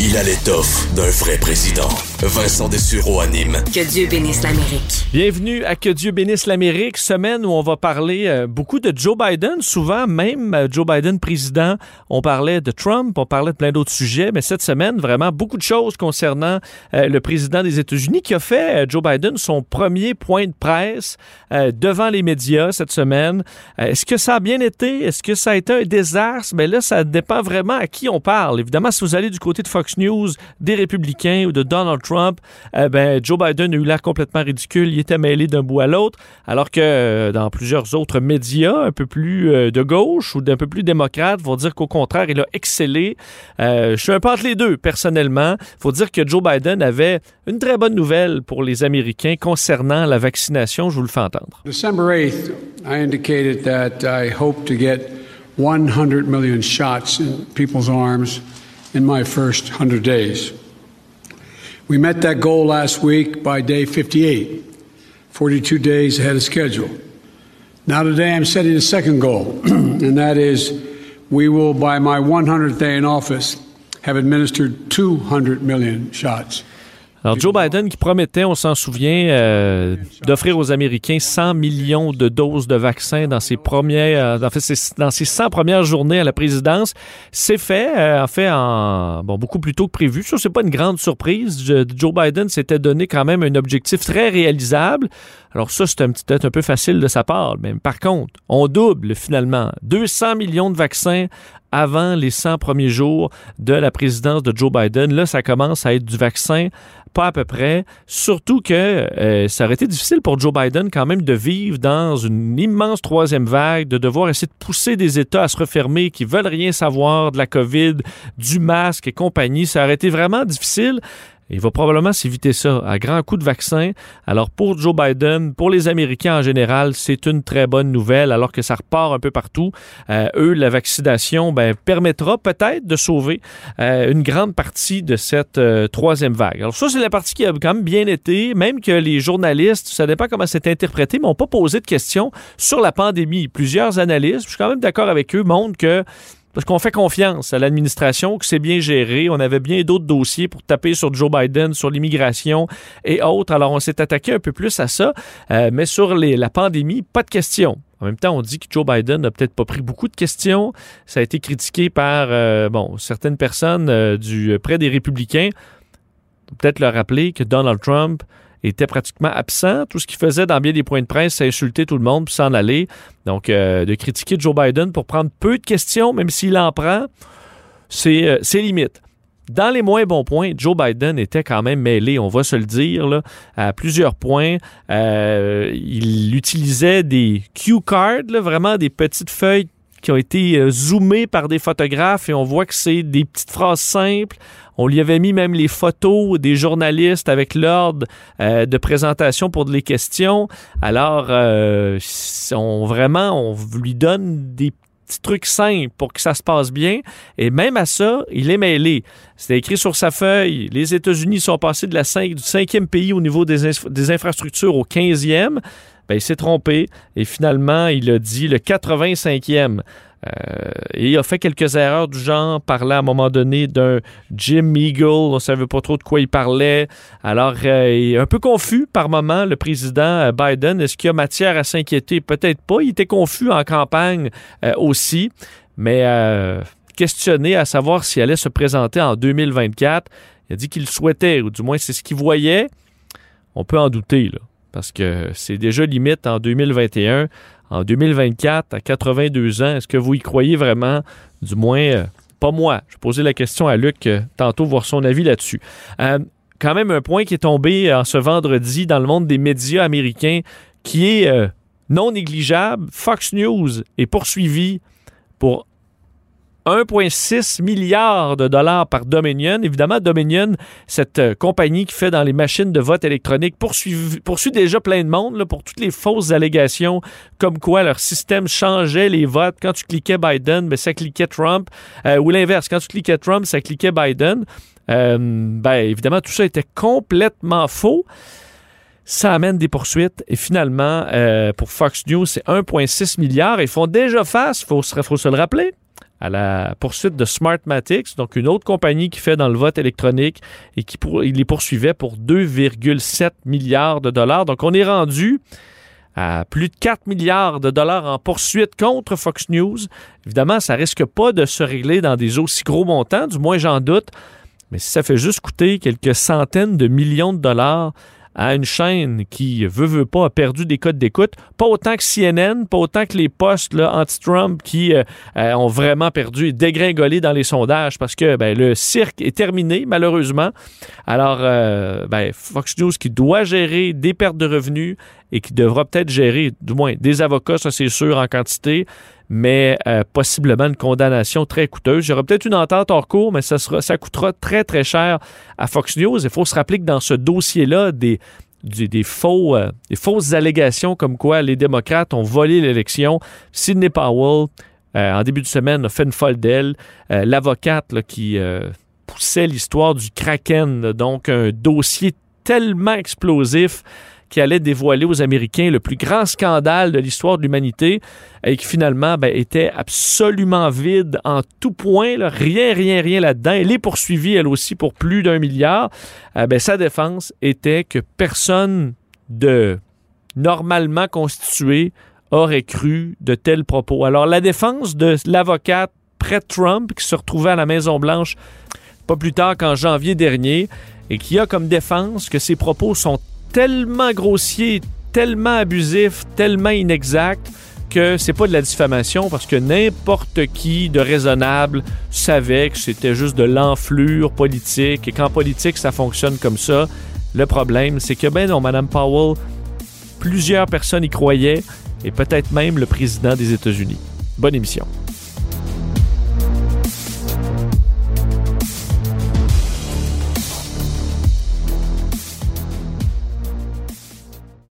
Il a l'étoffe d'un vrai président. Vincent Dessureau anime. Que Dieu bénisse l'Amérique. Bienvenue à Que Dieu bénisse l'Amérique, semaine où on va parler euh, beaucoup de Joe Biden. Souvent, même euh, Joe Biden président, on parlait de Trump, on parlait de plein d'autres sujets, mais cette semaine, vraiment beaucoup de choses concernant euh, le président des États-Unis qui a fait, Joe Biden, son premier point de presse devant les médias cette semaine. Est-ce que ça a bien été? Est-ce que ça a été un désastre? Mais là, ça dépend vraiment à qui on parle. Évidemment, si vous allez du côté de Fox News, des républicains ou de Donald Trump, eh ben, Joe Biden a eu l'air complètement ridicule. Il était mêlé d'un bout à l'autre, alors que euh, dans plusieurs autres médias un peu plus euh, de gauche ou d'un peu plus démocrates vont dire qu'au contraire, il a excellé. Euh, je suis un peu entre les deux, personnellement. Faut dire que Joe Biden avait une très bonne nouvelle pour les Américains concernant la vaccination. Je vous le fais entendre. December 8th, I indicated that I hope to get 100 million shots in people's arms in my first 100 days. We met that goal last week by day 58, 42 days ahead of schedule. Now, today, I'm setting a second goal, and that is we will, by my 100th day in office, have administered 200 million shots. Alors, Joe Biden qui promettait, on s'en souvient, euh, d'offrir aux Américains 100 millions de doses de vaccins dans ses premières, euh, en fait, dans ses 100 premières journées à la présidence, c'est fait, euh, en fait, en, bon, beaucoup plus tôt que prévu. Ça, c'est pas une grande surprise. Joe Biden s'était donné quand même un objectif très réalisable. Alors ça, c'est peut-être un peu facile de sa part. Mais par contre, on double finalement 200 millions de vaccins avant les 100 premiers jours de la présidence de Joe Biden. Là, ça commence à être du vaccin, pas à peu près. Surtout que euh, ça aurait été difficile pour Joe Biden quand même de vivre dans une immense troisième vague, de devoir essayer de pousser des États à se refermer qui veulent rien savoir de la COVID, du masque et compagnie. Ça aurait été vraiment difficile. Il va probablement s'éviter ça à grands coups de vaccin. Alors pour Joe Biden, pour les Américains en général, c'est une très bonne nouvelle alors que ça repart un peu partout. Euh, eux, la vaccination ben, permettra peut-être de sauver euh, une grande partie de cette euh, troisième vague. Alors ça, c'est la partie qui a quand même bien été, même que les journalistes, ça dépend comment c'est interprété, mais n'ont pas posé de questions sur la pandémie. Plusieurs analystes, je suis quand même d'accord avec eux, montrent que parce qu'on fait confiance à l'administration, que c'est bien géré. On avait bien d'autres dossiers pour taper sur Joe Biden, sur l'immigration et autres. Alors, on s'est attaqué un peu plus à ça. Euh, mais sur la pandémie, pas de questions. En même temps, on dit que Joe Biden n'a peut-être pas pris beaucoup de questions. Ça a été critiqué par euh, certaines personnes euh, du, près des républicains. Peut-être leur rappeler que Donald Trump était pratiquement absent. Tout ce qu'il faisait dans bien des points de presse, c'est insulter tout le monde puis s'en aller. Donc, euh, de critiquer Joe Biden pour prendre peu de questions, même s'il en prend, c'est euh, limite. Dans les moins bons points, Joe Biden était quand même mêlé, on va se le dire, à plusieurs points. Euh, il utilisait des cue cards, vraiment des petites feuilles qui ont été zoomées par des photographes et on voit que c'est des petites phrases simples on lui avait mis même les photos des journalistes avec l'ordre euh, de présentation pour les questions. Alors, euh, on, vraiment, on lui donne des petits trucs simples pour que ça se passe bien. Et même à ça, il est mêlé. C'était écrit sur sa feuille. Les États-Unis sont passés de la du cinquième pays au niveau des, des infrastructures au 15e. Ben, il s'est trompé et finalement, il a dit le 85e. Euh, il a fait quelques erreurs du genre, parlait à un moment donné d'un Jim Eagle, on ne savait pas trop de quoi il parlait. Alors, euh, il est un peu confus par moment, le président euh, Biden. Est-ce qu'il y a matière à s'inquiéter? Peut-être pas. Il était confus en campagne aussi, mais questionné à savoir s'il allait se présenter en 2024. Il a dit qu'il souhaitait, ou du moins c'est ce qu'il voyait. On peut en douter, là, parce que c'est déjà limite en 2021 en 2024, à 82 ans, est-ce que vous y croyez vraiment? Du moins, euh, pas moi. Je posais la question à Luc euh, tantôt, voir son avis là-dessus. Euh, quand même un point qui est tombé en ce vendredi dans le monde des médias américains qui est non négligeable. Fox News est poursuivi pour 1,6 milliard de dollars par Dominion. Évidemment, Dominion, cette euh, compagnie qui fait dans les machines de vote électronique, poursuit, déjà plein de monde là, pour toutes les fausses allégations comme quoi leur système changeait les votes. Quand tu cliquais Biden, ben, ça cliquait Trump. Euh, ou l'inverse, quand tu cliquais Trump, ça cliquait Biden. Euh, ben, évidemment, tout ça était complètement faux. Ça amène des poursuites et finalement, pour Fox News, c'est 1,6 milliard. Ils font déjà face, il faut se le rappeler, à la poursuite de Smartmatics, donc une autre compagnie qui fait dans le vote électronique et qui les poursuivait pour 2,7 milliards de dollars. Donc on est rendu à plus de 4 milliards de dollars en poursuite contre Fox News. Évidemment, ça risque pas de se régler dans des aussi gros montants, du moins j'en doute, mais si ça fait juste coûter quelques centaines de millions de dollars à une chaîne qui, veut, veut pas, a perdu des codes d'écoute. Pas autant que CNN, pas autant que les postes anti-Trump qui euh, euh, ont vraiment perdu et dégringolé dans les sondages parce que ben, le cirque est terminé, malheureusement. Alors, euh, ben, Fox News qui doit gérer des pertes de revenus et qui devra peut-être gérer, du moins, des avocats, ça c'est sûr, en quantité, mais possiblement une condamnation très coûteuse. Il y aura peut-être une entente hors cours, mais ça, coûtera très, très cher à Fox News. Il faut se rappeler que dans ce dossier-là, des, faux, des fausses allégations comme quoi les démocrates ont volé l'élection. Sidney Powell, en début de semaine, a fait une folle d'elle. L'avocate qui poussait l'histoire du Kraken, donc un dossier tellement explosif qui allait dévoiler aux Américains le plus grand scandale de l'histoire de l'humanité et qui finalement ben, était absolument vide en tout point. Rien, rien, rien là-dedans. Elle est poursuivie, elle aussi, pour plus d'un milliard. Euh, ben, sa défense était que personne de normalement constitué aurait cru de tels propos. Alors, la défense de l'avocate près Trump, qui se retrouvait à la Maison-Blanche pas plus tard qu'en janvier dernier, et qui a comme défense que ses propos sont tellement grossier, tellement abusif, tellement inexact que c'est pas de la diffamation parce que n'importe qui de raisonnable savait que c'était juste de l'enflure politique et qu'en politique ça fonctionne comme ça. Le problème, c'est que ben non, Mme Powell, plusieurs personnes y croyaient et peut-être même le président des États-Unis. Bonne émission.